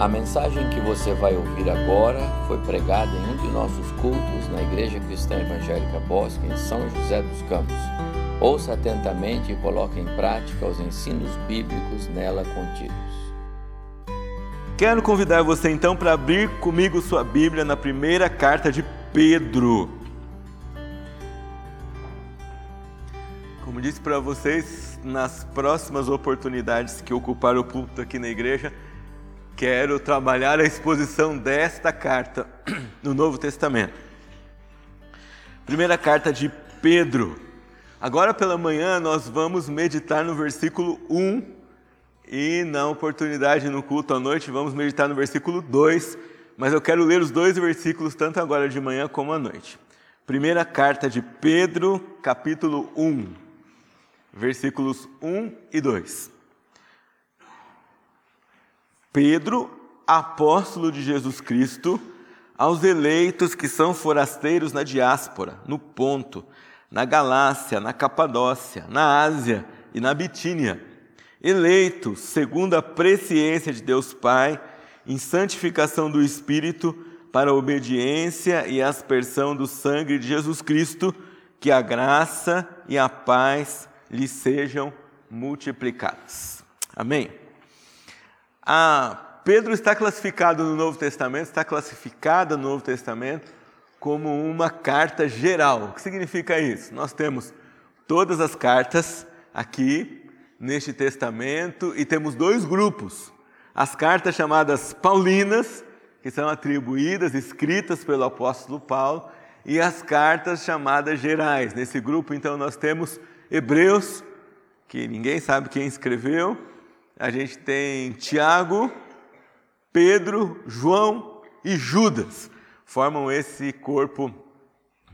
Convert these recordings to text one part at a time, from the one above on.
A mensagem que você vai ouvir agora foi pregada em um de nossos cultos na Igreja Cristã Evangélica Bosque, em São José dos Campos. Ouça atentamente e coloque em prática os ensinos bíblicos nela contidos. Quero convidar você então para abrir comigo sua Bíblia na primeira carta de Pedro. Como disse para vocês, nas próximas oportunidades que ocupar o púlpito aqui na igreja, quero trabalhar a exposição desta carta no Novo Testamento. Primeira carta de Pedro. Agora pela manhã nós vamos meditar no versículo 1 e na oportunidade no culto à noite vamos meditar no versículo 2, mas eu quero ler os dois versículos tanto agora de manhã como à noite. Primeira carta de Pedro, capítulo 1, versículos 1 e 2. Pedro, apóstolo de Jesus Cristo, aos eleitos que são forasteiros na diáspora, no Ponto, na Galácia, na Capadócia, na Ásia e na Bitínia, eleitos segundo a presciência de Deus Pai, em santificação do Espírito, para a obediência e aspersão do sangue de Jesus Cristo, que a graça e a paz lhe sejam multiplicadas. Amém? Ah, Pedro está classificado no Novo Testamento, está classificada no Novo Testamento como uma carta geral. O que significa isso? Nós temos todas as cartas aqui neste testamento e temos dois grupos. As cartas chamadas paulinas, que são atribuídas, escritas pelo apóstolo Paulo, e as cartas chamadas gerais. Nesse grupo, então, nós temos Hebreus, que ninguém sabe quem escreveu, a gente tem Tiago, Pedro, João e Judas. Formam esse corpo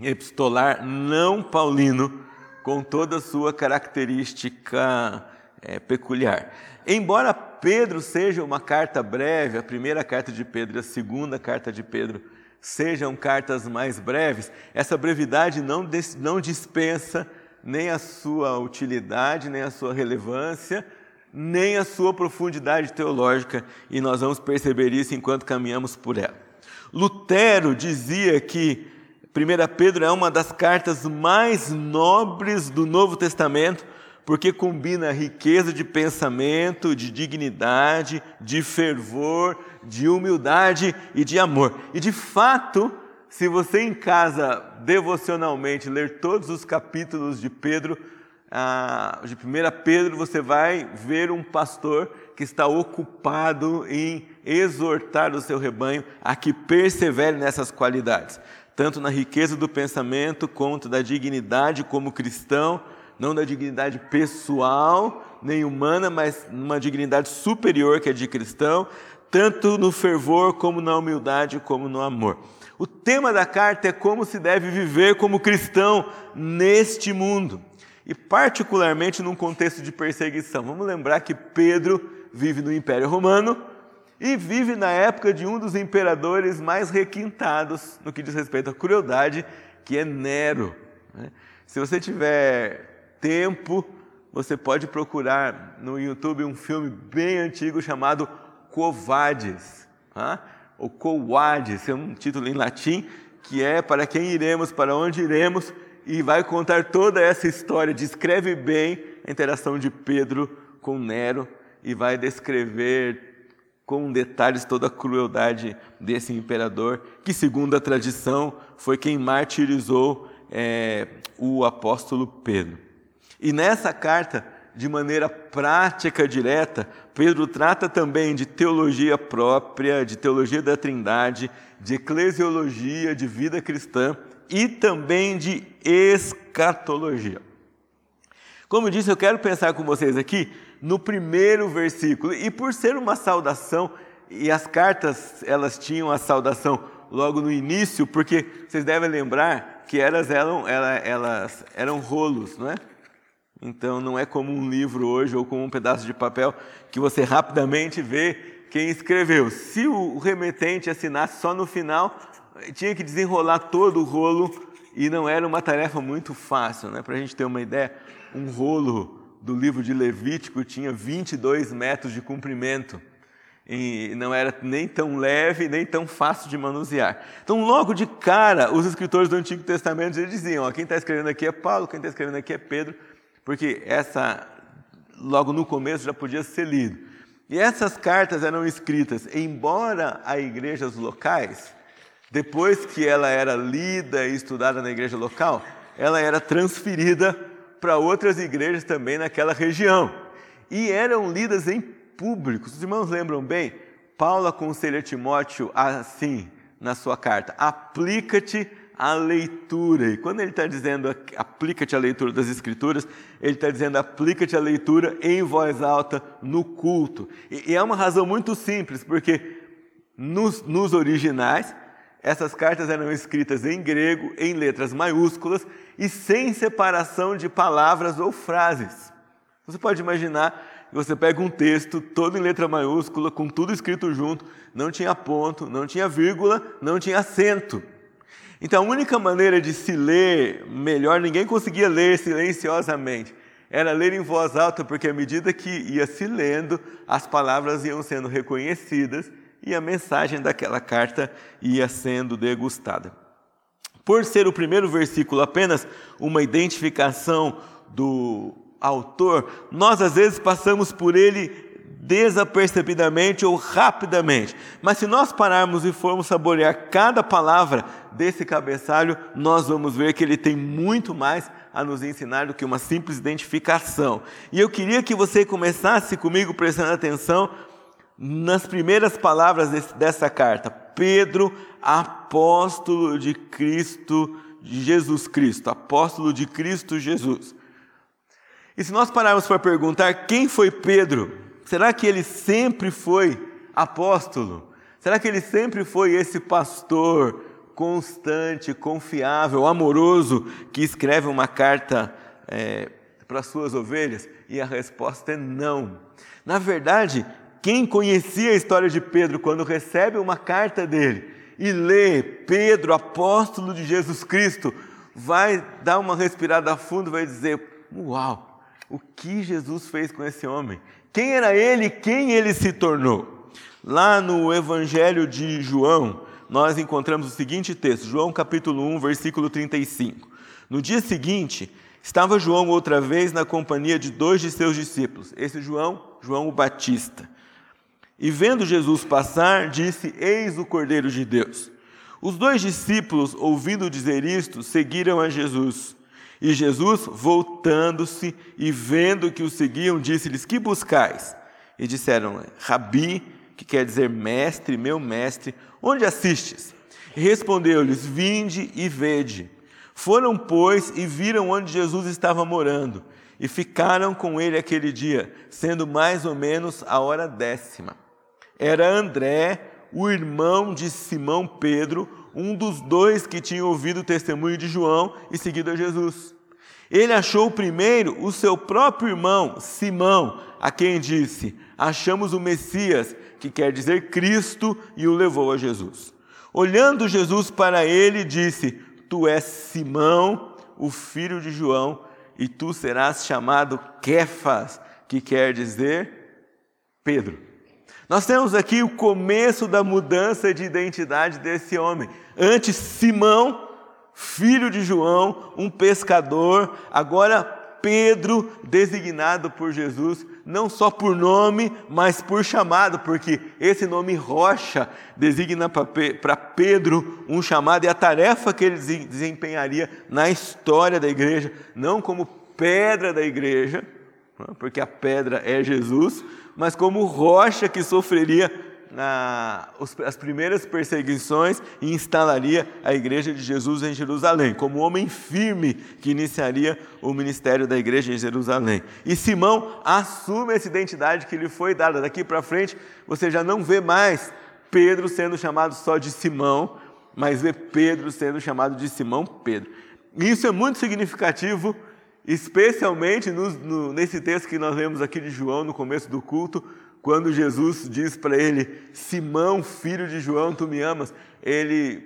epistolar não paulino, com toda a sua característica é, peculiar. Embora Pedro seja uma carta breve, a primeira carta de Pedro e a segunda carta de Pedro sejam cartas mais breves, essa brevidade não, não dispensa nem a sua utilidade, nem a sua relevância, nem a sua profundidade teológica, e nós vamos perceber isso enquanto caminhamos por ela. Lutero dizia que 1 Pedro é uma das cartas mais nobres do Novo Testamento, porque combina riqueza de pensamento, de dignidade, de fervor, de humildade e de amor. E de fato, se você em casa devocionalmente ler todos os capítulos de Pedro, de 1 Pedro, você vai ver um pastor que está ocupado em exortar o seu rebanho a que persevere nessas qualidades, tanto na riqueza do pensamento, quanto da dignidade como cristão, não da dignidade pessoal nem humana, mas numa dignidade superior que é de cristão, tanto no fervor como na humildade como no amor. O tema da carta é como se deve viver como cristão neste mundo e, particularmente, num contexto de perseguição. Vamos lembrar que Pedro vive no Império Romano e vive na época de um dos imperadores mais requintados no que diz respeito à crueldade, que é Nero. Né? Se você tiver tempo, você pode procurar no YouTube um filme bem antigo chamado Covades, tá? ou Coades, é um título em latim, que é para quem iremos, para onde iremos, e vai contar toda essa história, descreve bem a interação de Pedro com Nero e vai descrever com detalhes toda a crueldade desse imperador, que, segundo a tradição, foi quem martirizou é, o apóstolo Pedro. E nessa carta, de maneira prática, direta, Pedro trata também de teologia própria, de teologia da Trindade, de eclesiologia, de vida cristã e também de escatologia. Como eu disse, eu quero pensar com vocês aqui no primeiro versículo, e por ser uma saudação, e as cartas elas tinham a saudação logo no início, porque vocês devem lembrar que elas eram, elas eram rolos, não é? Então não é como um livro hoje ou como um pedaço de papel que você rapidamente vê quem escreveu. Se o remetente assinasse só no final, tinha que desenrolar todo o rolo e não era uma tarefa muito fácil. Né? Para a gente ter uma ideia, um rolo do livro de Levítico tinha 22 metros de comprimento. e não era nem tão leve, nem tão fácil de manusear. Então, logo de cara, os escritores do Antigo Testamento eles diziam: ó, quem está escrevendo aqui é Paulo, quem está escrevendo aqui é Pedro, porque essa, logo no começo, já podia ser lido. E essas cartas eram escritas, embora a igrejas locais, depois que ela era lida e estudada na igreja local, ela era transferida para outras igrejas também naquela região. E eram lidas em público. Os irmãos lembram bem? Paulo aconselha Timóteo assim na sua carta: aplica-te à leitura. E quando ele está dizendo aplica-te à leitura das Escrituras, ele está dizendo aplica-te à leitura em voz alta no culto. E, e é uma razão muito simples, porque nos, nos originais, essas cartas eram escritas em grego, em letras maiúsculas e sem separação de palavras ou frases. Você pode imaginar você pega um texto todo em letra maiúscula, com tudo escrito junto, não tinha ponto, não tinha vírgula, não tinha acento. Então a única maneira de se ler melhor, ninguém conseguia ler silenciosamente, era ler em voz alta, porque à medida que ia se lendo, as palavras iam sendo reconhecidas e a mensagem daquela carta ia sendo degustada. Por ser o primeiro versículo apenas uma identificação do autor, nós às vezes passamos por ele desapercebidamente ou rapidamente. Mas se nós pararmos e formos saborear cada palavra desse cabeçalho, nós vamos ver que ele tem muito mais a nos ensinar do que uma simples identificação. E eu queria que você começasse comigo prestando atenção nas primeiras palavras desse, dessa carta. Pedro, apóstolo de Cristo, de Jesus Cristo, apóstolo de Cristo Jesus. E se nós pararmos para perguntar quem foi Pedro, será que ele sempre foi apóstolo? Será que ele sempre foi esse pastor constante, confiável, amoroso, que escreve uma carta é, para suas ovelhas? E a resposta é não. Na verdade, quem conhecia a história de Pedro quando recebe uma carta dele e lê Pedro, apóstolo de Jesus Cristo, vai dar uma respirada fundo vai dizer: Uau! o que Jesus fez com esse homem. Quem era ele, quem ele se tornou. Lá no Evangelho de João, nós encontramos o seguinte texto, João capítulo 1, versículo 35. No dia seguinte, estava João outra vez na companhia de dois de seus discípulos. Esse João, João o Batista. E vendo Jesus passar, disse: Eis o Cordeiro de Deus. Os dois discípulos, ouvindo dizer isto, seguiram a Jesus. E Jesus, voltando-se e vendo que o seguiam, disse-lhes: Que buscais? E disseram: Rabi, que quer dizer mestre, meu mestre, onde assistes? E respondeu-lhes: Vinde e vede. Foram, pois, e viram onde Jesus estava morando, e ficaram com ele aquele dia, sendo mais ou menos a hora décima. Era André, o irmão de Simão Pedro, um dos dois que tinha ouvido o testemunho de João e seguido a Jesus. Ele achou primeiro o seu próprio irmão, Simão, a quem disse: Achamos o Messias, que quer dizer Cristo, e o levou a Jesus. Olhando Jesus para ele, disse: Tu és Simão, o filho de João, e tu serás chamado Kefas, que quer dizer Pedro. Nós temos aqui o começo da mudança de identidade desse homem. Antes, Simão, filho de João, um pescador, agora Pedro, designado por Jesus, não só por nome, mas por chamado, porque esse nome Rocha designa para Pedro um chamado e a tarefa que ele desempenharia na história da igreja, não como pedra da igreja, porque a pedra é Jesus, mas como rocha que sofreria na, as primeiras perseguições e instalaria a igreja de Jesus em Jerusalém, como homem firme que iniciaria o ministério da igreja em Jerusalém. E Simão assume essa identidade que lhe foi dada. Daqui para frente, você já não vê mais Pedro sendo chamado só de Simão, mas vê Pedro sendo chamado de Simão Pedro. E isso é muito significativo especialmente no, no, nesse texto que nós lemos aqui de João, no começo do culto, quando Jesus diz para ele: Simão, filho de João, tu me amas, ele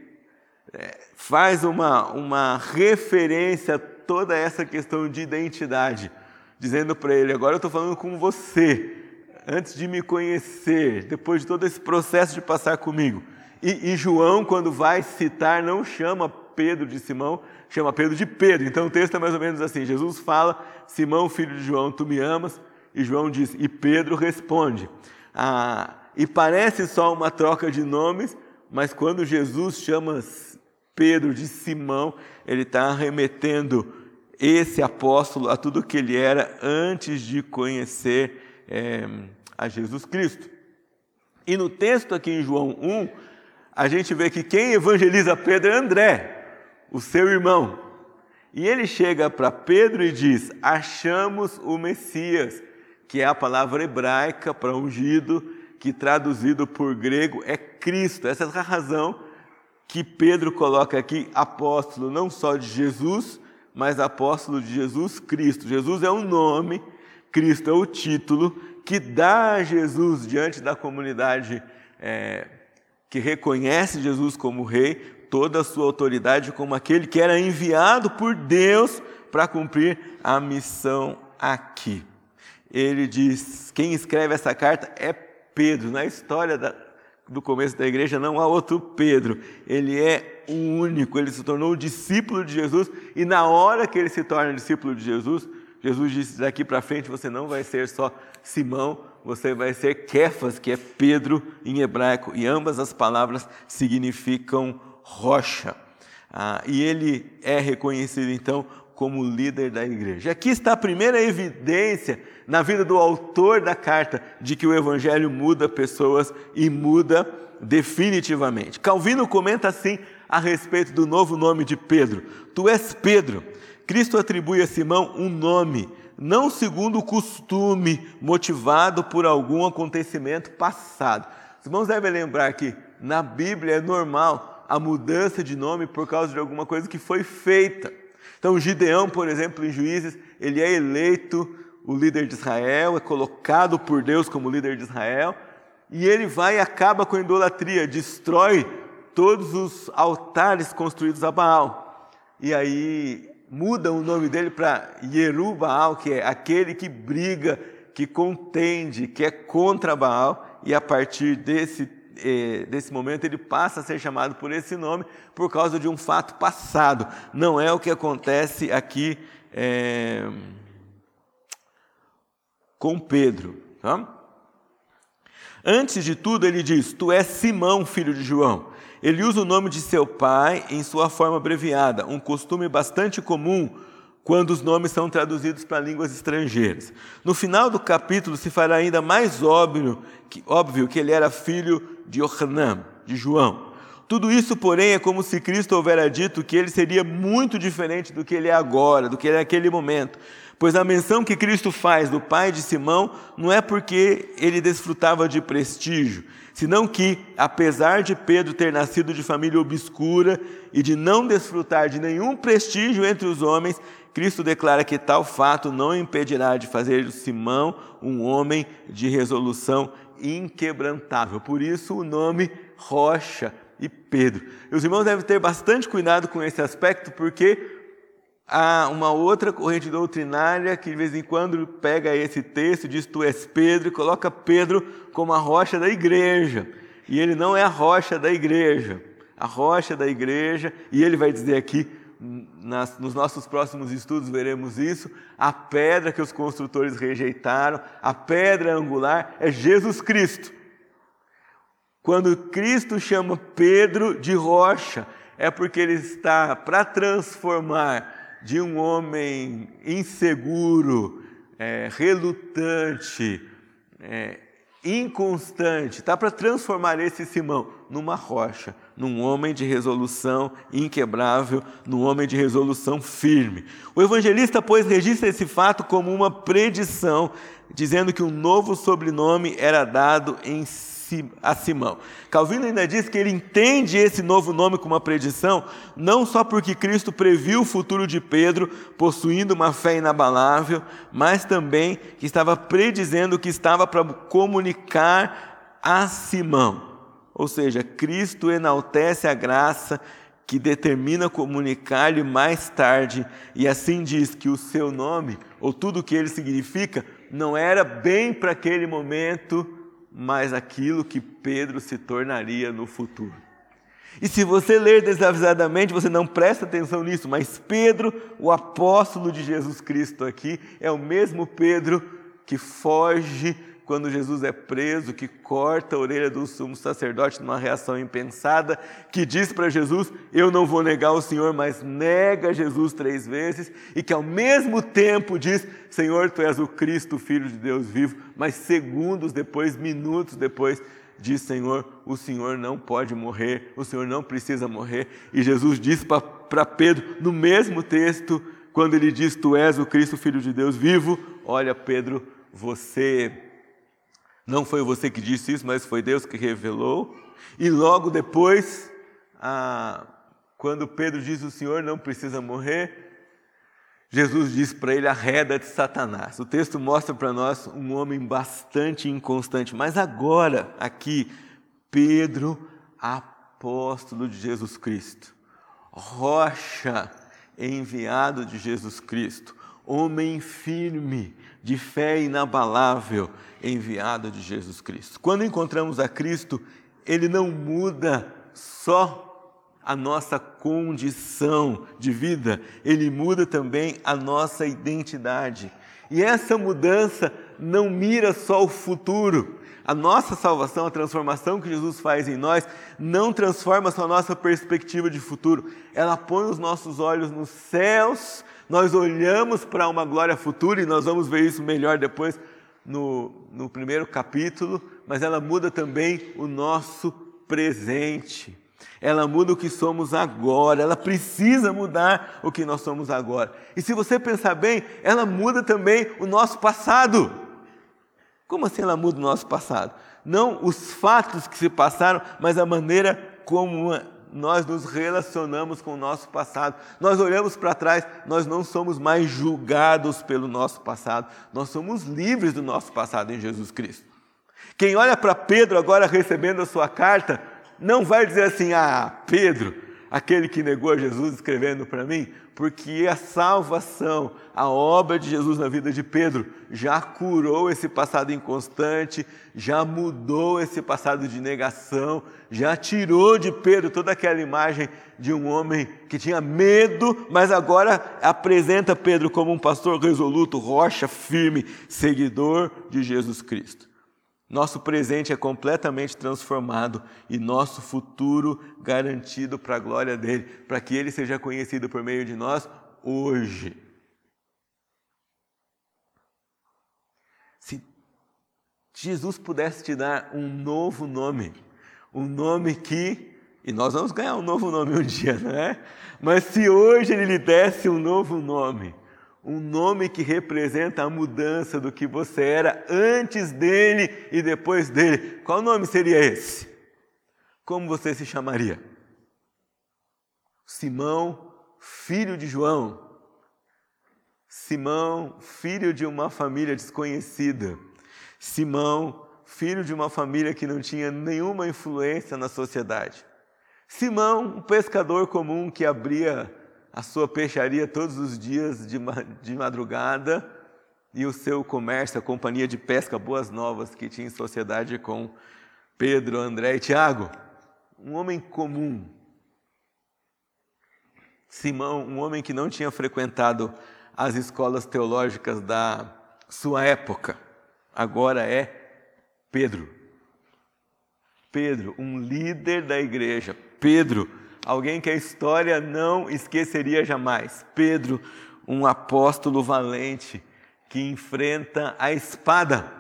é, faz uma, uma referência a toda essa questão de identidade, dizendo para ele: Agora eu estou falando com você. antes de me conhecer, depois de todo esse processo de passar comigo. E, e, João, quando vai citar, não chama Pedro de Simão, chama Pedro de Pedro. Então o texto é mais ou menos assim: Jesus fala, Simão, filho de João, tu me amas? E João diz, e Pedro responde. Ah, e parece só uma troca de nomes, mas quando Jesus chama Pedro de Simão, ele está remetendo esse apóstolo a tudo que ele era antes de conhecer é, a Jesus Cristo. E no texto aqui em João 1, a gente vê que quem evangeliza Pedro é André, o seu irmão. E ele chega para Pedro e diz: Achamos o Messias, que é a palavra hebraica para ungido, que traduzido por grego é Cristo. Essa é a razão que Pedro coloca aqui apóstolo não só de Jesus, mas apóstolo de Jesus Cristo. Jesus é o nome, Cristo é o título que dá a Jesus diante da comunidade é, que reconhece Jesus como rei, toda a sua autoridade como aquele que era enviado por Deus para cumprir a missão aqui. Ele diz: quem escreve essa carta é Pedro. Na história da, do começo da igreja não há outro Pedro. Ele é o único, ele se tornou discípulo de Jesus e na hora que ele se torna discípulo de Jesus, Jesus disse: daqui para frente você não vai ser só Simão, você vai ser Kefas, que é Pedro em hebraico, e ambas as palavras significam rocha. Ah, e ele é reconhecido então como líder da igreja. Aqui está a primeira evidência na vida do autor da carta de que o evangelho muda pessoas e muda definitivamente. Calvino comenta assim a respeito do novo nome de Pedro: Tu és Pedro. Cristo atribui a Simão um nome, não segundo o costume, motivado por algum acontecimento passado. Os irmãos devem lembrar que na Bíblia é normal a mudança de nome por causa de alguma coisa que foi feita. Então, Gideão, por exemplo, em Juízes, ele é eleito o líder de Israel, é colocado por Deus como líder de Israel, e ele vai e acaba com a idolatria, destrói todos os altares construídos a Baal. E aí muda o nome dele para Yerubaal, que é aquele que briga, que contende, que é contra Baal, e a partir desse desse momento ele passa a ser chamado por esse nome por causa de um fato passado. Não é o que acontece aqui é, com Pedro. Tá? Antes de tudo, ele diz: Tu és Simão, filho de João. Ele usa o nome de seu pai em sua forma abreviada, um costume bastante comum quando os nomes são traduzidos para línguas estrangeiras. No final do capítulo se fará ainda mais óbvio que, óbvio que ele era filho de Yohanan, de João. Tudo isso, porém, é como se Cristo houvera dito que ele seria muito diferente do que ele é agora, do que ele é naquele momento. Pois a menção que Cristo faz do pai de Simão não é porque ele desfrutava de prestígio, senão que, apesar de Pedro ter nascido de família obscura e de não desfrutar de nenhum prestígio entre os homens, Cristo declara que tal fato não impedirá de fazer de Simão um homem de resolução inquebrantável. Por isso o nome Rocha e Pedro. E os irmãos devem ter bastante cuidado com esse aspecto, porque há uma outra corrente doutrinária que de vez em quando pega esse texto diz: Tu és Pedro, e coloca Pedro como a rocha da igreja. E ele não é a rocha da igreja. A rocha da igreja, e ele vai dizer aqui, nas, nos nossos próximos estudos veremos isso. A pedra que os construtores rejeitaram, a pedra angular, é Jesus Cristo. Quando Cristo chama Pedro de rocha, é porque ele está para transformar de um homem inseguro, é, relutante, é, inconstante, está para transformar esse Simão numa rocha, num homem de resolução inquebrável, num homem de resolução firme. O evangelista, pois, registra esse fato como uma predição, dizendo que um novo sobrenome era dado em a Simão. Calvino ainda diz que ele entende esse novo nome como uma predição, não só porque Cristo previu o futuro de Pedro, possuindo uma fé inabalável, mas também que estava predizendo que estava para comunicar a Simão. Ou seja, Cristo enaltece a graça que determina comunicar-lhe mais tarde, e assim diz que o seu nome, ou tudo o que ele significa, não era bem para aquele momento, mas aquilo que Pedro se tornaria no futuro. E se você ler desavisadamente, você não presta atenção nisso, mas Pedro, o apóstolo de Jesus Cristo aqui, é o mesmo Pedro que foge quando Jesus é preso, que corta a orelha do sumo sacerdote numa reação impensada, que diz para Jesus: Eu não vou negar o Senhor, mas nega Jesus três vezes, e que ao mesmo tempo diz: Senhor, tu és o Cristo, filho de Deus vivo, mas segundos depois, minutos depois, diz: Senhor, o Senhor não pode morrer, o Senhor não precisa morrer. E Jesus diz para Pedro, no mesmo texto, quando ele diz: Tu és o Cristo, filho de Deus vivo, olha, Pedro, você não foi você que disse isso, mas foi Deus que revelou. E logo depois, ah, quando Pedro diz o Senhor não precisa morrer, Jesus diz para ele: arreda de Satanás. O texto mostra para nós um homem bastante inconstante. Mas agora, aqui, Pedro, apóstolo de Jesus Cristo, rocha enviado de Jesus Cristo, homem firme, de fé inabalável, enviado de Jesus Cristo. Quando encontramos a Cristo, ele não muda só a nossa condição de vida, ele muda também a nossa identidade. E essa mudança não mira só o futuro. A nossa salvação, a transformação que Jesus faz em nós, não transforma só a nossa perspectiva de futuro. Ela põe os nossos olhos nos céus, nós olhamos para uma glória futura e nós vamos ver isso melhor depois no, no primeiro capítulo, mas ela muda também o nosso presente. Ela muda o que somos agora, ela precisa mudar o que nós somos agora. E se você pensar bem, ela muda também o nosso passado. Como assim ela muda o nosso passado? Não os fatos que se passaram, mas a maneira como nós nos relacionamos com o nosso passado. Nós olhamos para trás, nós não somos mais julgados pelo nosso passado, nós somos livres do nosso passado em Jesus Cristo. Quem olha para Pedro agora recebendo a sua carta, não vai dizer assim: ah, Pedro, aquele que negou Jesus escrevendo para mim, porque a salvação, a obra de Jesus na vida de Pedro já curou esse passado inconstante, já mudou esse passado de negação, já tirou de Pedro toda aquela imagem de um homem que tinha medo, mas agora apresenta Pedro como um pastor resoluto, rocha firme, seguidor de Jesus Cristo. Nosso presente é completamente transformado e nosso futuro garantido para a glória dele, para que ele seja conhecido por meio de nós hoje. Se Jesus pudesse te dar um novo nome, um nome que, e nós vamos ganhar um novo nome um dia, não é? Mas se hoje ele lhe desse um novo nome, um nome que representa a mudança do que você era antes dele e depois dele. Qual nome seria esse? Como você se chamaria? Simão, filho de João. Simão, filho de uma família desconhecida. Simão, filho de uma família que não tinha nenhuma influência na sociedade. Simão, um pescador comum que abria a sua peixaria todos os dias de, madrugada e o seu comércio, a companhia de pesca Boas Novas que tinha em sociedade com Pedro, André e Tiago. Um homem comum. Simão, um homem que não tinha frequentado as escolas teológicas da sua época, agora é Pedro. Pedro, um líder da igreja. Pedro, alguém que a história não esqueceria jamais. Pedro, um apóstolo valente que enfrenta a espada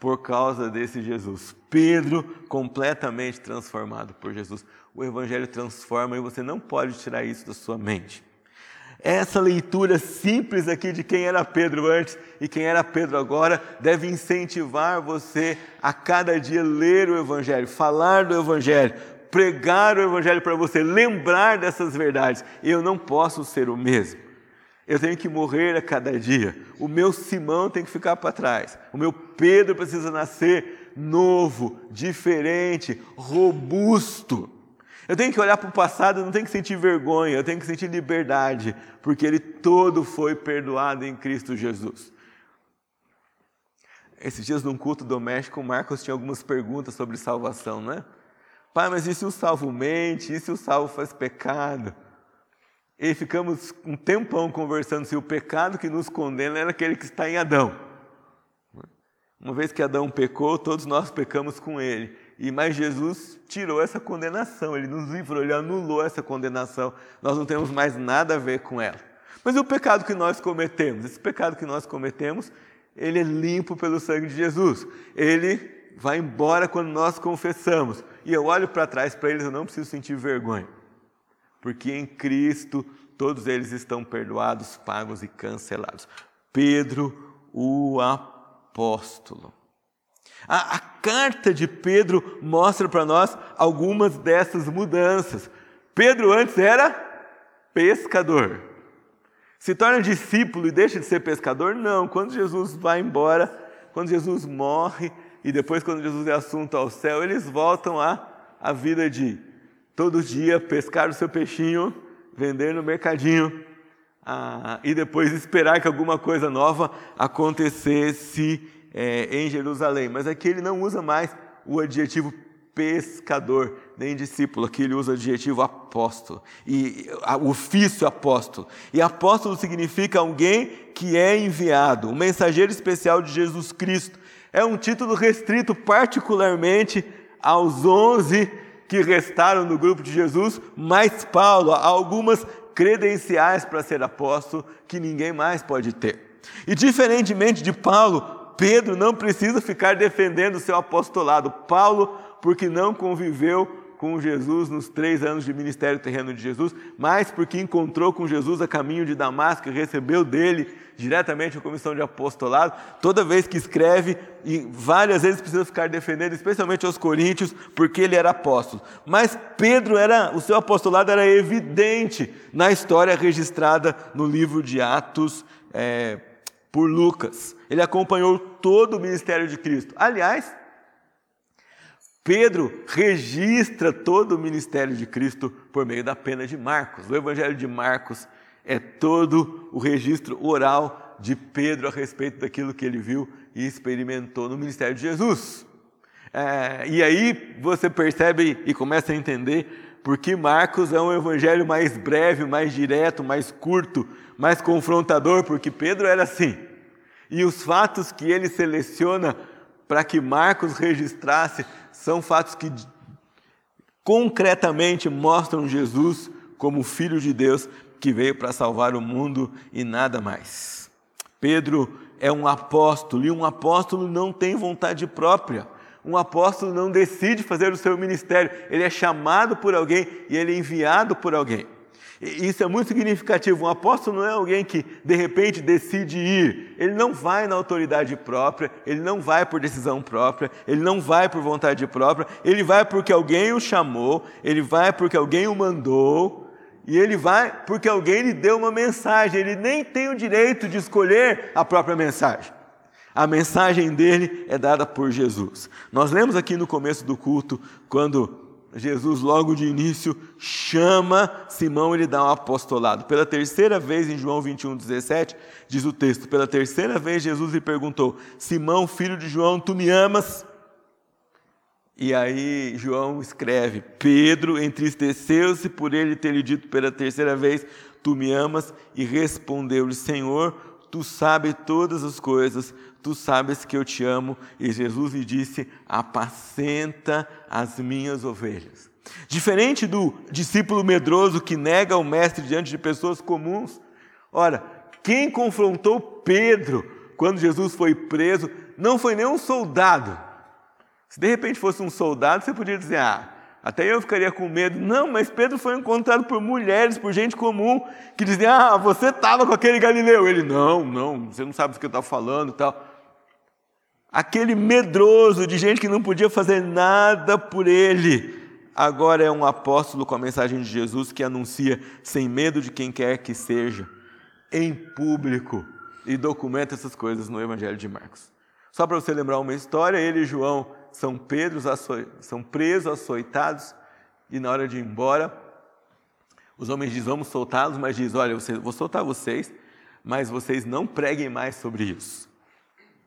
por causa desse Jesus. Pedro, completamente transformado por Jesus. O Evangelho transforma e você não pode tirar isso da sua mente. Essa leitura simples aqui de quem era Pedro antes e quem era Pedro agora deve incentivar você a cada dia ler o Evangelho, falar do Evangelho, pregar o Evangelho para você, lembrar dessas verdades. Eu não posso ser o mesmo. Eu tenho que morrer a cada dia. O meu Simão tem que ficar para trás. O meu Pedro precisa nascer novo, diferente, robusto. Eu tenho que olhar para o passado, não tenho que sentir vergonha, eu tenho que sentir liberdade, porque ele todo foi perdoado em Cristo Jesus. Esses dias, num culto doméstico, o Marcos tinha algumas perguntas sobre salvação, né? Pai, mas e se o salvo mente? E se o salvo faz pecado? E ficamos um tempão conversando se o pecado que nos condena era aquele que está em Adão. Uma vez que Adão pecou, todos nós pecamos com ele. E mas Jesus tirou essa condenação, ele nos livrou, ele anulou essa condenação. Nós não temos mais nada a ver com ela. Mas e o pecado que nós cometemos? Esse pecado que nós cometemos, ele é limpo pelo sangue de Jesus. Ele vai embora quando nós confessamos. E eu olho para trás para eles, eu não preciso sentir vergonha. Porque em Cristo todos eles estão perdoados, pagos e cancelados. Pedro, o apóstolo. A, a carta de Pedro mostra para nós algumas dessas mudanças. Pedro antes era pescador. Se torna discípulo e deixa de ser pescador? Não. Quando Jesus vai embora, quando Jesus morre e depois quando Jesus é assunto ao céu, eles voltam à, à vida de todo dia pescar o seu peixinho, vender no mercadinho ah, e depois esperar que alguma coisa nova acontecesse é, em Jerusalém. Mas aqui ele não usa mais o adjetivo pescador, nem discípulo, aqui ele usa o adjetivo apóstolo, e o ofício apóstolo. E apóstolo significa alguém que é enviado, um mensageiro especial de Jesus Cristo. É um título restrito particularmente aos onze que restaram no grupo de Jesus, mais Paulo, algumas credenciais para ser apóstolo que ninguém mais pode ter. E diferentemente de Paulo, Pedro não precisa ficar defendendo o seu apostolado. Paulo, porque não conviveu com Jesus nos três anos de ministério terreno de Jesus, mas porque encontrou com Jesus a caminho de Damasco e recebeu dele diretamente a comissão de apostolado. Toda vez que escreve, e várias vezes precisa ficar defendendo, especialmente aos coríntios, porque ele era apóstolo. Mas Pedro era, o seu apostolado era evidente na história registrada no livro de Atos. É, por Lucas. Ele acompanhou todo o ministério de Cristo. Aliás, Pedro registra todo o ministério de Cristo por meio da pena de Marcos. O Evangelho de Marcos é todo o registro oral de Pedro a respeito daquilo que ele viu e experimentou no ministério de Jesus. É, e aí você percebe e começa a entender por que Marcos é um evangelho mais breve, mais direto, mais curto, mais confrontador, porque Pedro era assim. E os fatos que ele seleciona para que Marcos registrasse são fatos que concretamente mostram Jesus como Filho de Deus que veio para salvar o mundo e nada mais. Pedro é um apóstolo e um apóstolo não tem vontade própria. Um apóstolo não decide fazer o seu ministério, ele é chamado por alguém e ele é enviado por alguém. Isso é muito significativo. Um apóstolo não é alguém que de repente decide ir. Ele não vai na autoridade própria, ele não vai por decisão própria, ele não vai por vontade própria, ele vai porque alguém o chamou, ele vai porque alguém o mandou, e ele vai porque alguém lhe deu uma mensagem. Ele nem tem o direito de escolher a própria mensagem. A mensagem dele é dada por Jesus. Nós lemos aqui no começo do culto, quando Jesus, logo de início, chama Simão e lhe dá um apostolado. Pela terceira vez, em João 21, 17, diz o texto: Pela terceira vez, Jesus lhe perguntou: Simão, filho de João, tu me amas? E aí João escreve: Pedro entristeceu-se por ele ter lhe dito pela terceira vez: Tu me amas? E respondeu-lhe: Senhor, tu sabes todas as coisas, tu sabes que eu te amo. E Jesus lhe disse: apacenta as minhas ovelhas. Diferente do discípulo medroso que nega o mestre diante de pessoas comuns. Ora, quem confrontou Pedro quando Jesus foi preso não foi nem um soldado. Se de repente fosse um soldado, você podia dizer: ah, até eu ficaria com medo. Não, mas Pedro foi encontrado por mulheres, por gente comum, que diziam: Ah, você estava com aquele Galileu. Ele: Não, não, você não sabe o que eu estava falando tal. Aquele medroso de gente que não podia fazer nada por ele, agora é um apóstolo com a mensagem de Jesus que anuncia sem medo de quem quer que seja, em público, e documenta essas coisas no Evangelho de Marcos. Só para você lembrar uma história, ele e João são, Pedros, são presos, açoitados, e na hora de ir embora, os homens dizem, vamos soltá-los, mas diz, olha, vou soltar vocês, mas vocês não preguem mais sobre isso.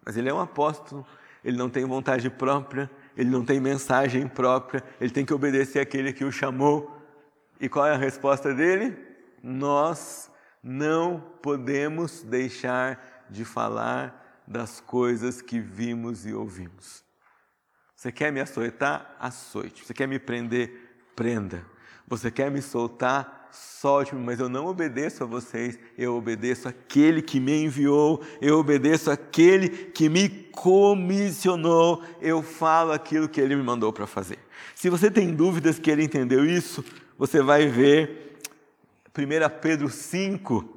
Mas ele é um apóstolo, ele não tem vontade própria, ele não tem mensagem própria, ele tem que obedecer aquele que o chamou. E qual é a resposta dele? Nós não podemos deixar de falar das coisas que vimos e ouvimos. Você quer me açoitar? Açoite. Você quer me prender? Prenda. Você quer me soltar? Solte-me, mas eu não obedeço a vocês, eu obedeço aquele que me enviou, eu obedeço aquele que me comissionou, eu falo aquilo que ele me mandou para fazer. Se você tem dúvidas que ele entendeu isso, você vai ver 1 Pedro 5.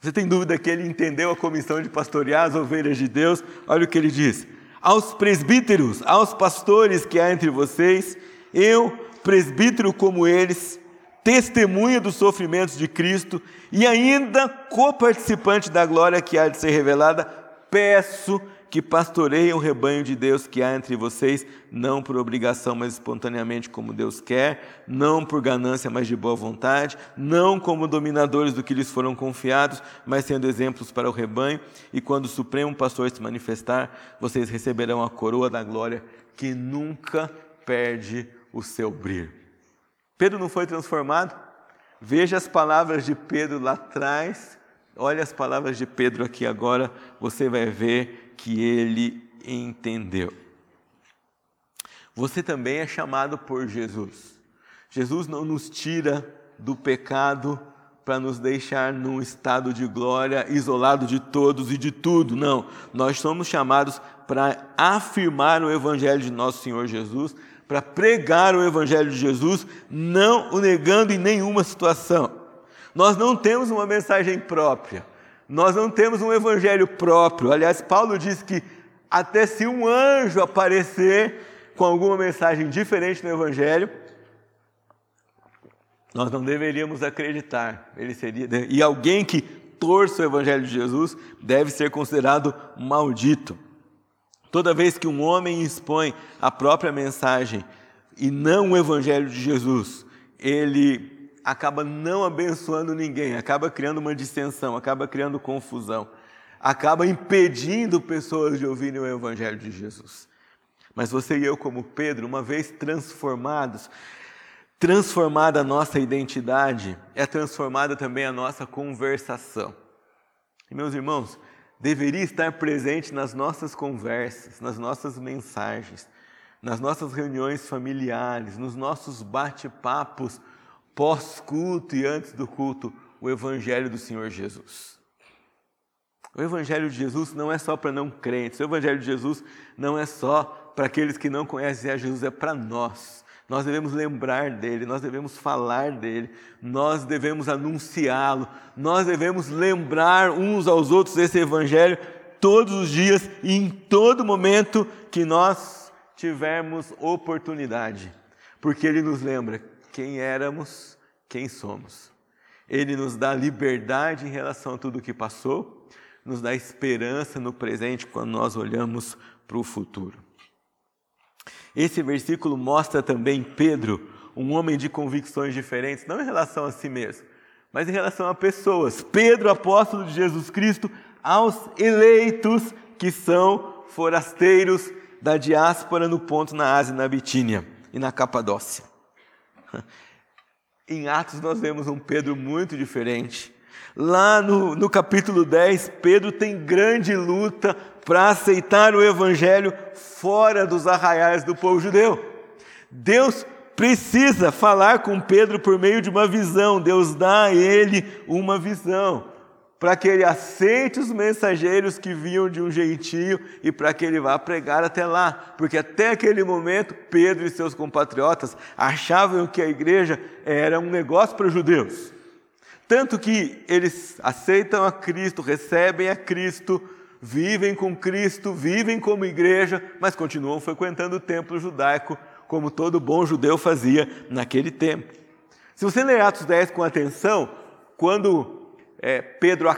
Você tem dúvida que ele entendeu a comissão de pastorear as ovelhas de Deus? Olha o que ele diz: aos presbíteros, aos pastores que há entre vocês, eu, presbítero como eles, testemunha dos sofrimentos de Cristo e ainda coparticipante da glória que há de ser revelada, peço que pastoreiem o rebanho de Deus que há entre vocês, não por obrigação, mas espontaneamente como Deus quer, não por ganância, mas de boa vontade, não como dominadores do que lhes foram confiados, mas sendo exemplos para o rebanho, e quando o Supremo Pastor se manifestar, vocês receberão a coroa da glória que nunca perde o seu brilho. Pedro não foi transformado? Veja as palavras de Pedro lá atrás, olha as palavras de Pedro aqui agora, você vai ver que ele entendeu. Você também é chamado por Jesus. Jesus não nos tira do pecado para nos deixar num estado de glória, isolado de todos e de tudo. Não, nós somos chamados para afirmar o Evangelho de nosso Senhor Jesus para pregar o Evangelho de Jesus, não o negando em nenhuma situação. Nós não temos uma mensagem própria, nós não temos um Evangelho próprio. Aliás, Paulo diz que até se um anjo aparecer com alguma mensagem diferente no Evangelho, nós não deveríamos acreditar. Ele seria e alguém que torça o Evangelho de Jesus deve ser considerado maldito. Toda vez que um homem expõe a própria mensagem e não o Evangelho de Jesus, ele acaba não abençoando ninguém, acaba criando uma dissensão, acaba criando confusão, acaba impedindo pessoas de ouvirem o Evangelho de Jesus. Mas você e eu, como Pedro, uma vez transformados, transformada a nossa identidade, é transformada também a nossa conversação. E meus irmãos, deveria estar presente nas nossas conversas, nas nossas mensagens, nas nossas reuniões familiares, nos nossos bate-papos pós-culto e antes do culto, o Evangelho do Senhor Jesus. O Evangelho de Jesus não é só para não crentes, o Evangelho de Jesus não é só para aqueles que não conhecem a Jesus, é para nós. Nós devemos lembrar dele, nós devemos falar dele, nós devemos anunciá-lo, nós devemos lembrar uns aos outros esse evangelho todos os dias e em todo momento que nós tivermos oportunidade, porque ele nos lembra quem éramos, quem somos. Ele nos dá liberdade em relação a tudo o que passou, nos dá esperança no presente quando nós olhamos para o futuro. Esse versículo mostra também Pedro, um homem de convicções diferentes, não em relação a si mesmo, mas em relação a pessoas. Pedro, apóstolo de Jesus Cristo, aos eleitos que são forasteiros da diáspora no ponto na Ásia na Bitínia e na Capadócia. Em Atos nós vemos um Pedro muito diferente. Lá no, no capítulo 10, Pedro tem grande luta para aceitar o evangelho fora dos arraiais do povo judeu. Deus precisa falar com Pedro por meio de uma visão, Deus dá a ele uma visão, para que ele aceite os mensageiros que vinham de um jeitinho e para que ele vá pregar até lá, porque até aquele momento Pedro e seus compatriotas achavam que a igreja era um negócio para os judeus. Tanto que eles aceitam a Cristo, recebem a Cristo, vivem com Cristo, vivem como igreja, mas continuam frequentando o templo judaico, como todo bom judeu fazia naquele tempo. Se você ler Atos 10 com atenção, quando é, Pedro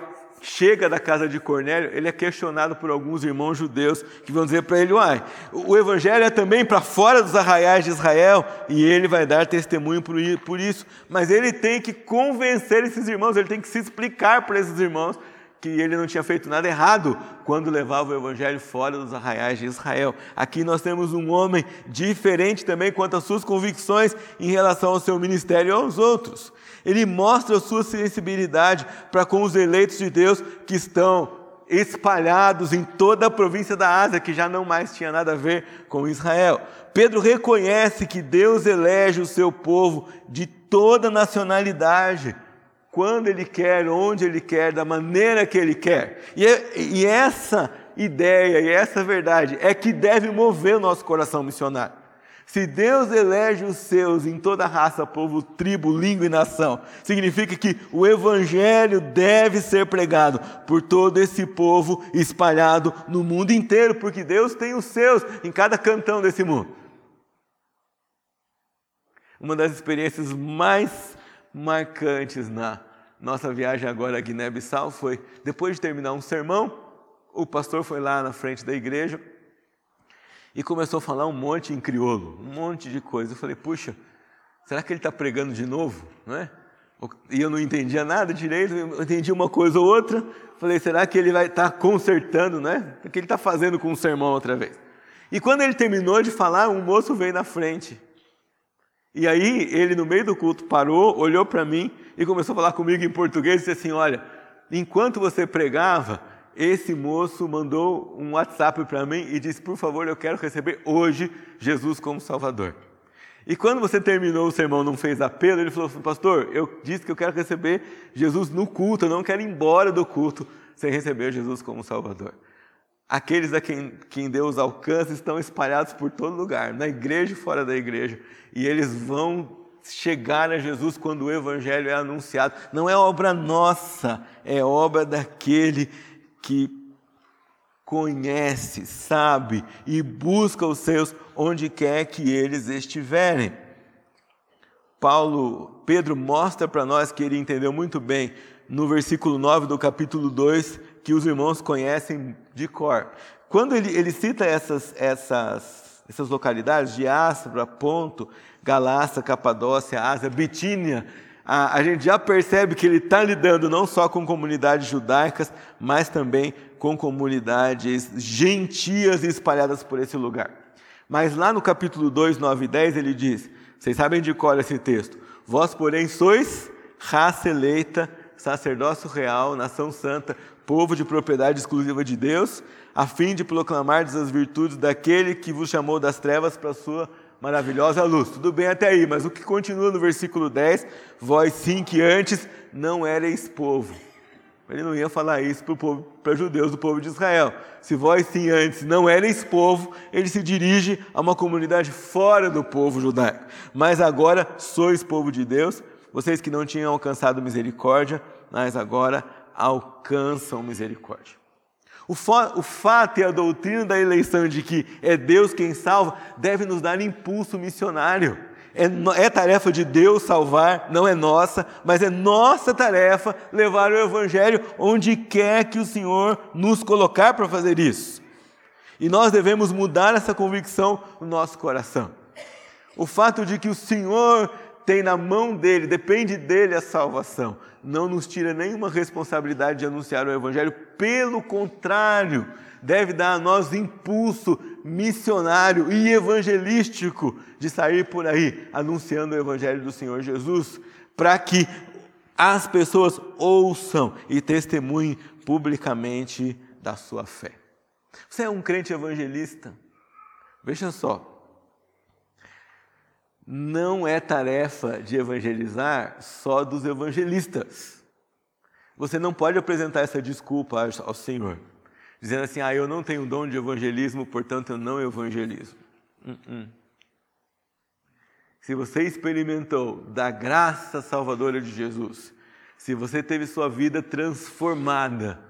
chega da casa de Cornélio, ele é questionado por alguns irmãos judeus que vão dizer para ele: Uai, o evangelho é também para fora dos arraiais de Israel, e ele vai dar testemunho por isso. Mas ele tem que convencer esses irmãos, ele tem que se explicar para esses irmãos que ele não tinha feito nada errado quando levava o evangelho fora dos arraiais de Israel. Aqui nós temos um homem diferente também quanto às suas convicções em relação ao seu ministério e aos outros. Ele mostra a sua sensibilidade para com os eleitos de Deus que estão espalhados em toda a província da Ásia, que já não mais tinha nada a ver com Israel. Pedro reconhece que Deus elege o seu povo de toda nacionalidade, quando Ele quer, onde Ele quer, da maneira que Ele quer. E, é, e essa ideia e essa verdade é que deve mover o nosso coração missionário. Se Deus elege os seus em toda raça, povo, tribo, língua e nação, significa que o Evangelho deve ser pregado por todo esse povo espalhado no mundo inteiro, porque Deus tem os seus em cada cantão desse mundo. Uma das experiências mais marcantes na nossa viagem agora a Guiné-Bissau foi, depois de terminar um sermão, o pastor foi lá na frente da igreja e começou a falar um monte em crioulo, um monte de coisa. Eu falei, puxa, será que ele está pregando de novo? Não é? E eu não entendia nada direito, eu entendi uma coisa ou outra. Falei, será que ele vai estar tá consertando, né? O que ele está fazendo com o sermão outra vez? E quando ele terminou de falar, um moço veio na frente. E aí ele, no meio do culto, parou, olhou para mim e começou a falar comigo em português e disse assim: Olha, enquanto você pregava, esse moço mandou um WhatsApp para mim e disse: Por favor, eu quero receber hoje Jesus como Salvador. E quando você terminou o sermão, não fez apelo, ele falou assim: Pastor, eu disse que eu quero receber Jesus no culto, eu não quero ir embora do culto sem receber Jesus como Salvador. Aqueles a quem, quem Deus alcança estão espalhados por todo lugar, na igreja e fora da igreja, e eles vão chegar a Jesus quando o Evangelho é anunciado. Não é obra nossa, é obra daquele que conhece, sabe e busca os seus onde quer que eles estiverem. Paulo, Pedro mostra para nós que ele entendeu muito bem no versículo 9 do capítulo 2 que os irmãos conhecem de cor. Quando ele, ele cita essas, essas, essas localidades, Diáspora, Ponto, Galácia, Capadócia, Ásia, Bitínia, a, a gente já percebe que ele está lidando não só com comunidades judaicas, mas também com comunidades gentias espalhadas por esse lugar. Mas lá no capítulo 2, 9 e 10, ele diz: vocês sabem de cor esse texto. Vós, porém, sois raça eleita, sacerdócio real, nação santa, povo de propriedade exclusiva de Deus, a fim de proclamar as virtudes daquele que vos chamou das trevas para a sua maravilhosa luz. Tudo bem até aí, mas o que continua no versículo 10, vós sim que antes não erais povo. Ele não ia falar isso para os judeus do povo de Israel. Se vós sim antes não erais povo, ele se dirige a uma comunidade fora do povo judaico. Mas agora sois povo de Deus, vocês que não tinham alcançado misericórdia, mas agora alcançam misericórdia. O, o fato e a doutrina da eleição de que é Deus quem salva deve nos dar impulso missionário. É, é, tarefa de Deus salvar, não é nossa, mas é nossa tarefa levar o Evangelho onde quer que o Senhor nos colocar para fazer isso. E nós devemos mudar essa convicção no nosso coração. O fato de que o Senhor tem na mão dele, depende dele a salvação, não nos tira nenhuma responsabilidade de anunciar o Evangelho, pelo contrário, deve dar a nós impulso missionário e evangelístico de sair por aí anunciando o Evangelho do Senhor Jesus, para que as pessoas ouçam e testemunhem publicamente da sua fé. Você é um crente evangelista? Veja só, não é tarefa de evangelizar só dos evangelistas. Você não pode apresentar essa desculpa ao Senhor, dizendo assim: ah, eu não tenho dom de evangelismo, portanto eu não evangelizo. Uh -uh. Se você experimentou da graça salvadora de Jesus, se você teve sua vida transformada,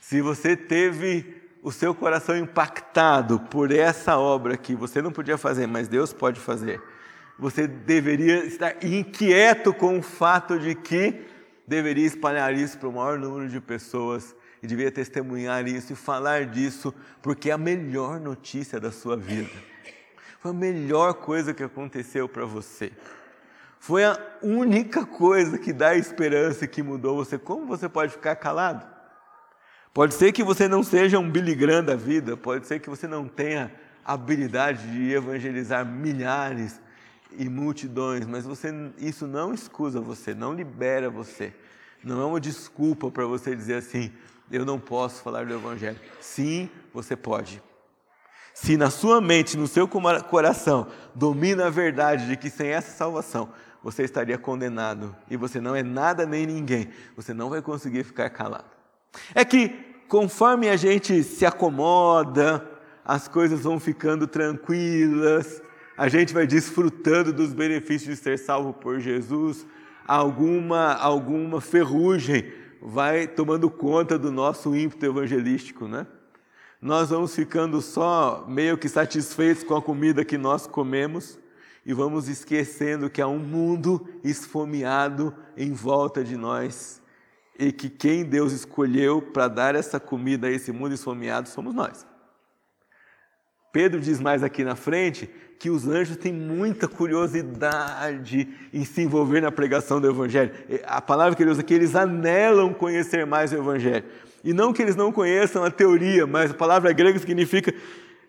se você teve o seu coração impactado por essa obra que você não podia fazer, mas Deus pode fazer, você deveria estar inquieto com o fato de que deveria espalhar isso para o maior número de pessoas e deveria testemunhar isso e falar disso, porque é a melhor notícia da sua vida. Foi a melhor coisa que aconteceu para você. Foi a única coisa que dá esperança e que mudou você. Como você pode ficar calado? Pode ser que você não seja um Billy Graham da vida, pode ser que você não tenha habilidade de evangelizar milhares e multidões, mas você, isso não excusa você, não libera você. Não é uma desculpa para você dizer assim: eu não posso falar do Evangelho. Sim, você pode. Se na sua mente, no seu coração, domina a verdade de que sem essa salvação você estaria condenado e você não é nada nem ninguém, você não vai conseguir ficar calado. É que conforme a gente se acomoda, as coisas vão ficando tranquilas, a gente vai desfrutando dos benefícios de ser salvo por Jesus, alguma, alguma ferrugem vai tomando conta do nosso ímpeto evangelístico, né? Nós vamos ficando só meio que satisfeitos com a comida que nós comemos e vamos esquecendo que há um mundo esfomeado em volta de nós e que quem Deus escolheu para dar essa comida a esse mundo esfomeado somos nós. Pedro diz mais aqui na frente que os anjos têm muita curiosidade em se envolver na pregação do Evangelho. A palavra que ele usa aqui, eles anelam conhecer mais o Evangelho. E não que eles não conheçam a teoria, mas a palavra grega significa,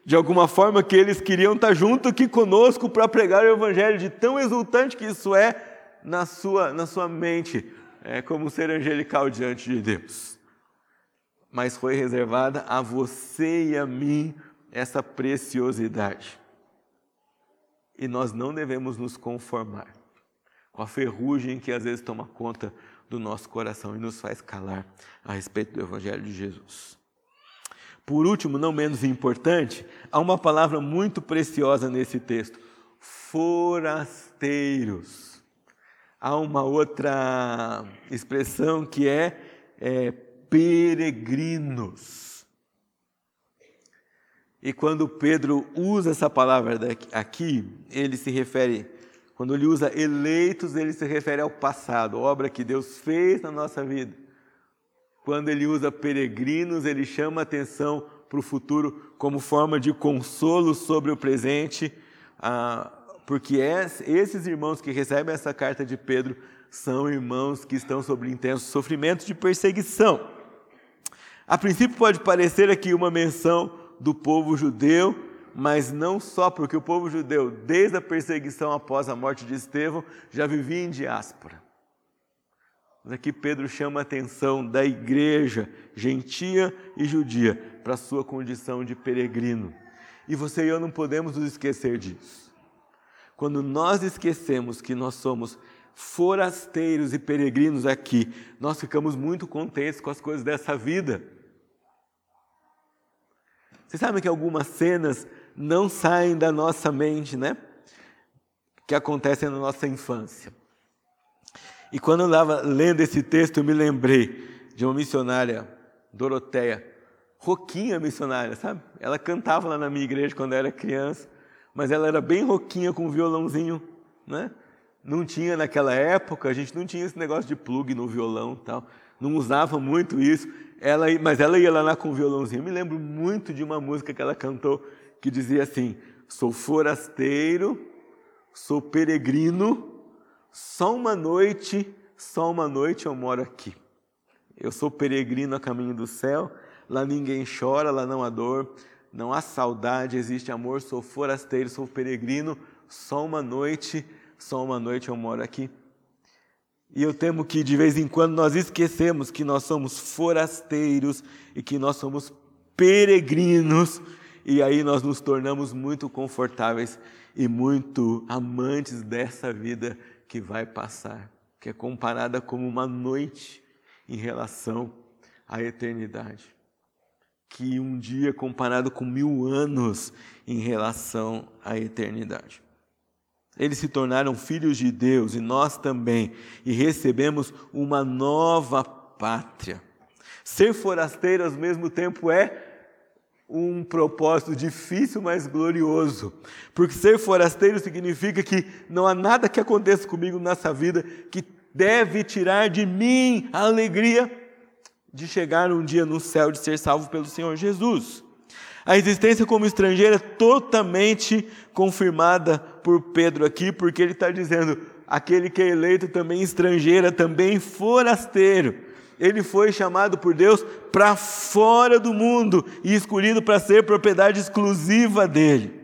de alguma forma, que eles queriam estar junto aqui conosco para pregar o Evangelho, de tão exultante que isso é na sua, na sua mente, é como ser angelical diante de Deus. Mas foi reservada a você e a mim essa preciosidade. E nós não devemos nos conformar com a ferrugem que às vezes toma conta do nosso coração e nos faz calar a respeito do Evangelho de Jesus. Por último, não menos importante, há uma palavra muito preciosa nesse texto: forasteiros. Há uma outra expressão que é, é peregrinos. E quando Pedro usa essa palavra aqui, ele se refere, quando ele usa eleitos, ele se refere ao passado, obra que Deus fez na nossa vida. Quando ele usa peregrinos, ele chama atenção para o futuro como forma de consolo sobre o presente, ah, porque esses irmãos que recebem essa carta de Pedro são irmãos que estão sob intenso sofrimento de perseguição. A princípio pode parecer aqui uma menção do povo judeu, mas não só porque o povo judeu, desde a perseguição após a morte de Estevão, já vivia em diáspora. Mas aqui Pedro chama a atenção da igreja gentia e judia para sua condição de peregrino. E você e eu não podemos nos esquecer disso. Quando nós esquecemos que nós somos forasteiros e peregrinos aqui, nós ficamos muito contentes com as coisas dessa vida. Vocês sabem que algumas cenas não saem da nossa mente, né? Que acontecem na nossa infância. E quando eu estava lendo esse texto, eu me lembrei de uma missionária, Doroteia, roquinha missionária, sabe? Ela cantava lá na minha igreja quando eu era criança, mas ela era bem roquinha com um violãozinho, né? Não tinha naquela época, a gente não tinha esse negócio de plug no violão tal, não usava muito isso ela, mas ela ia lá com o violãozinho. Eu me lembro muito de uma música que ela cantou que dizia assim: Sou forasteiro, sou peregrino, só uma noite, só uma noite eu moro aqui. Eu sou peregrino a caminho do céu, lá ninguém chora, lá não há dor, não há saudade, existe amor. Sou forasteiro, sou peregrino, só uma noite, só uma noite eu moro aqui. E eu temo que de vez em quando nós esquecemos que nós somos forasteiros e que nós somos peregrinos, e aí nós nos tornamos muito confortáveis e muito amantes dessa vida que vai passar, que é comparada como uma noite em relação à eternidade. Que um dia é comparado com mil anos em relação à eternidade. Eles se tornaram filhos de Deus e nós também, e recebemos uma nova pátria. Ser forasteiro ao mesmo tempo é um propósito difícil, mas glorioso. Porque ser forasteiro significa que não há nada que aconteça comigo nessa vida que deve tirar de mim a alegria de chegar um dia no céu, de ser salvo pelo Senhor Jesus. A existência como estrangeiro é totalmente confirmada por Pedro aqui, porque ele está dizendo: aquele que é eleito também estrangeiro, também forasteiro. ele foi chamado por Deus para fora do mundo e escolhido para ser propriedade exclusiva dele.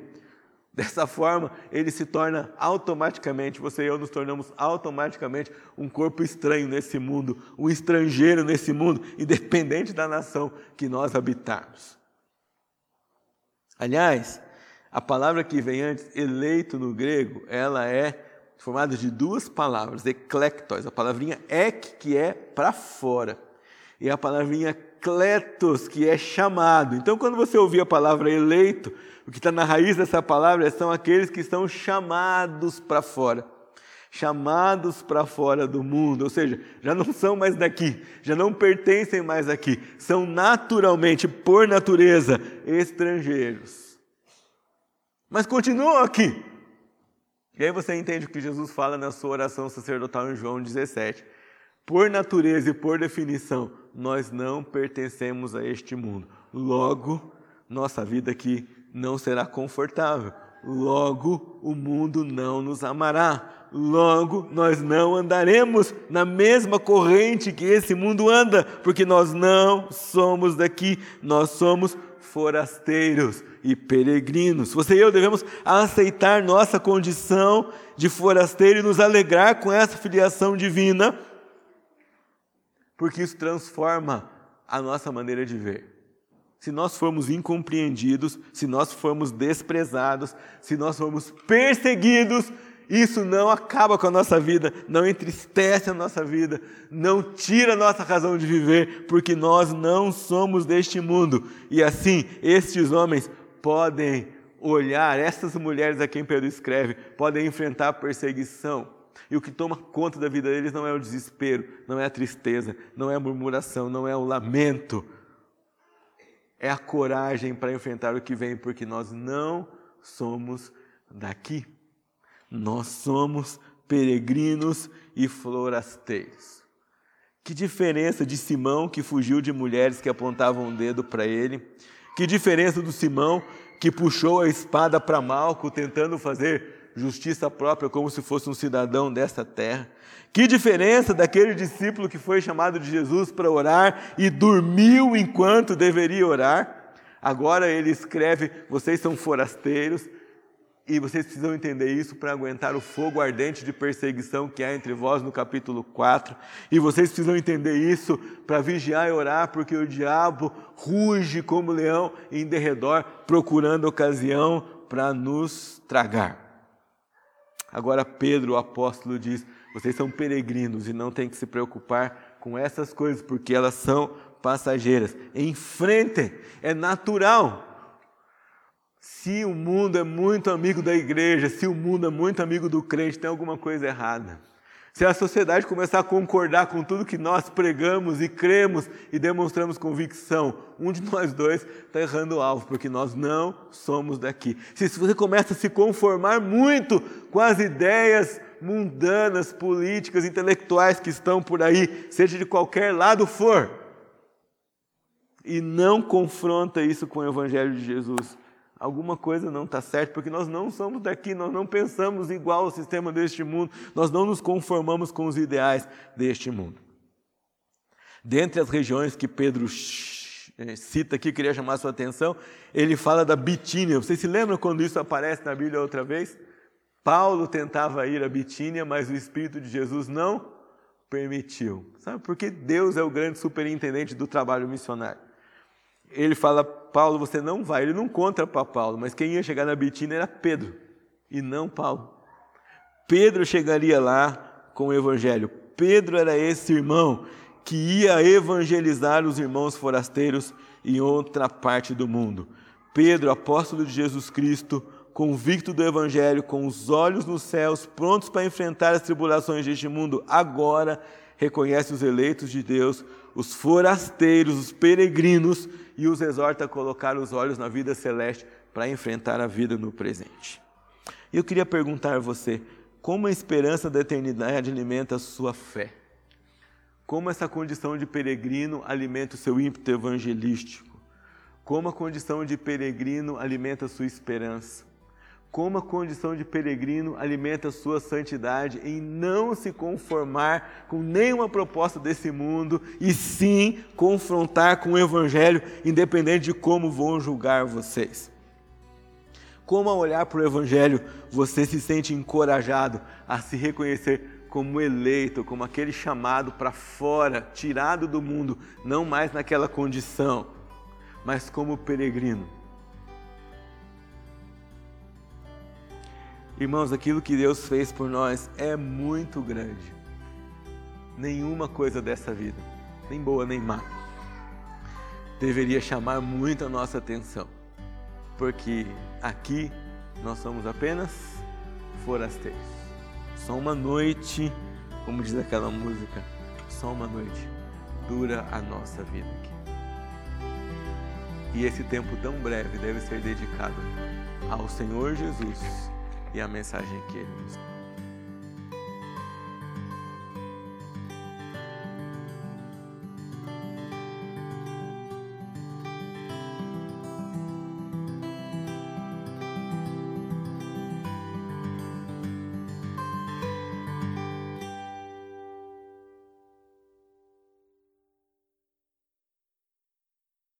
Dessa forma, ele se torna automaticamente, você e eu nos tornamos automaticamente um corpo estranho nesse mundo, um estrangeiro nesse mundo, independente da nação que nós habitarmos. Aliás, a palavra que vem antes, eleito no grego, ela é formada de duas palavras, eclectos, a palavrinha ek, que é para fora, e a palavrinha kletos, que é chamado. Então, quando você ouvir a palavra eleito, o que está na raiz dessa palavra são aqueles que estão chamados para fora. Chamados para fora do mundo, ou seja, já não são mais daqui, já não pertencem mais aqui, são naturalmente, por natureza, estrangeiros. Mas continuam aqui. E aí você entende o que Jesus fala na sua oração sacerdotal em João 17. Por natureza e por definição, nós não pertencemos a este mundo. Logo, nossa vida aqui não será confortável. Logo, o mundo não nos amará. Logo, nós não andaremos na mesma corrente que esse mundo anda, porque nós não somos daqui, nós somos forasteiros e peregrinos. Você e eu devemos aceitar nossa condição de forasteiro e nos alegrar com essa filiação divina, porque isso transforma a nossa maneira de ver se nós formos incompreendidos, se nós formos desprezados, se nós formos perseguidos, isso não acaba com a nossa vida, não entristece a nossa vida, não tira a nossa razão de viver, porque nós não somos deste mundo. E assim, estes homens podem olhar, essas mulheres a quem Pedro escreve, podem enfrentar perseguição. E o que toma conta da vida deles não é o desespero, não é a tristeza, não é a murmuração, não é o lamento, é a coragem para enfrentar o que vem, porque nós não somos daqui. Nós somos peregrinos e florasteiros. Que diferença de Simão que fugiu de mulheres que apontavam o um dedo para ele? Que diferença do Simão que puxou a espada para Malco, tentando fazer justiça própria como se fosse um cidadão desta terra? Que diferença daquele discípulo que foi chamado de Jesus para orar e dormiu enquanto deveria orar? Agora ele escreve: vocês são forasteiros e vocês precisam entender isso para aguentar o fogo ardente de perseguição que há entre vós no capítulo 4. E vocês precisam entender isso para vigiar e orar, porque o diabo ruge como leão em derredor, procurando ocasião para nos tragar. Agora Pedro, o apóstolo, diz: vocês são peregrinos e não têm que se preocupar com essas coisas, porque elas são passageiras. Enfrentem, é natural. Se o mundo é muito amigo da igreja, se o mundo é muito amigo do crente, tem alguma coisa errada. Se a sociedade começar a concordar com tudo que nós pregamos e cremos e demonstramos convicção, um de nós dois está errando o alvo, porque nós não somos daqui. Se você começa a se conformar muito com as ideias mundanas, políticas, intelectuais que estão por aí, seja de qualquer lado for, e não confronta isso com o Evangelho de Jesus, alguma coisa não está certa, porque nós não somos daqui, nós não pensamos igual ao sistema deste mundo, nós não nos conformamos com os ideais deste mundo. Dentre as regiões que Pedro eh, cita aqui, queria chamar a sua atenção, ele fala da Bitínia. Vocês se lembram quando isso aparece na Bíblia outra vez? Paulo tentava ir a Bitínia, mas o Espírito de Jesus não permitiu. Sabe porque Deus é o grande superintendente do trabalho missionário. Ele fala, Paulo, você não vai. Ele não conta para Paulo, mas quem ia chegar na Bitínia era Pedro e não Paulo. Pedro chegaria lá com o evangelho. Pedro era esse irmão que ia evangelizar os irmãos forasteiros em outra parte do mundo. Pedro, apóstolo de Jesus Cristo, convicto do Evangelho, com os olhos nos céus, prontos para enfrentar as tribulações deste mundo, agora reconhece os eleitos de Deus, os forasteiros, os peregrinos, e os exorta a colocar os olhos na vida celeste para enfrentar a vida no presente. Eu queria perguntar a você, como a esperança da eternidade alimenta a sua fé? Como essa condição de peregrino alimenta o seu ímpeto evangelístico? Como a condição de peregrino alimenta a sua esperança? Como a condição de peregrino alimenta sua santidade em não se conformar com nenhuma proposta desse mundo e sim confrontar com o Evangelho, independente de como vão julgar vocês. Como ao olhar para o Evangelho você se sente encorajado a se reconhecer como eleito, como aquele chamado para fora, tirado do mundo, não mais naquela condição, mas como peregrino. Irmãos, aquilo que Deus fez por nós é muito grande. Nenhuma coisa dessa vida, nem boa nem má, deveria chamar muito a nossa atenção, porque aqui nós somos apenas forasteiros. Só uma noite, como diz aquela música, só uma noite dura a nossa vida aqui. E esse tempo tão breve deve ser dedicado ao Senhor Jesus e a mensagem que ele nos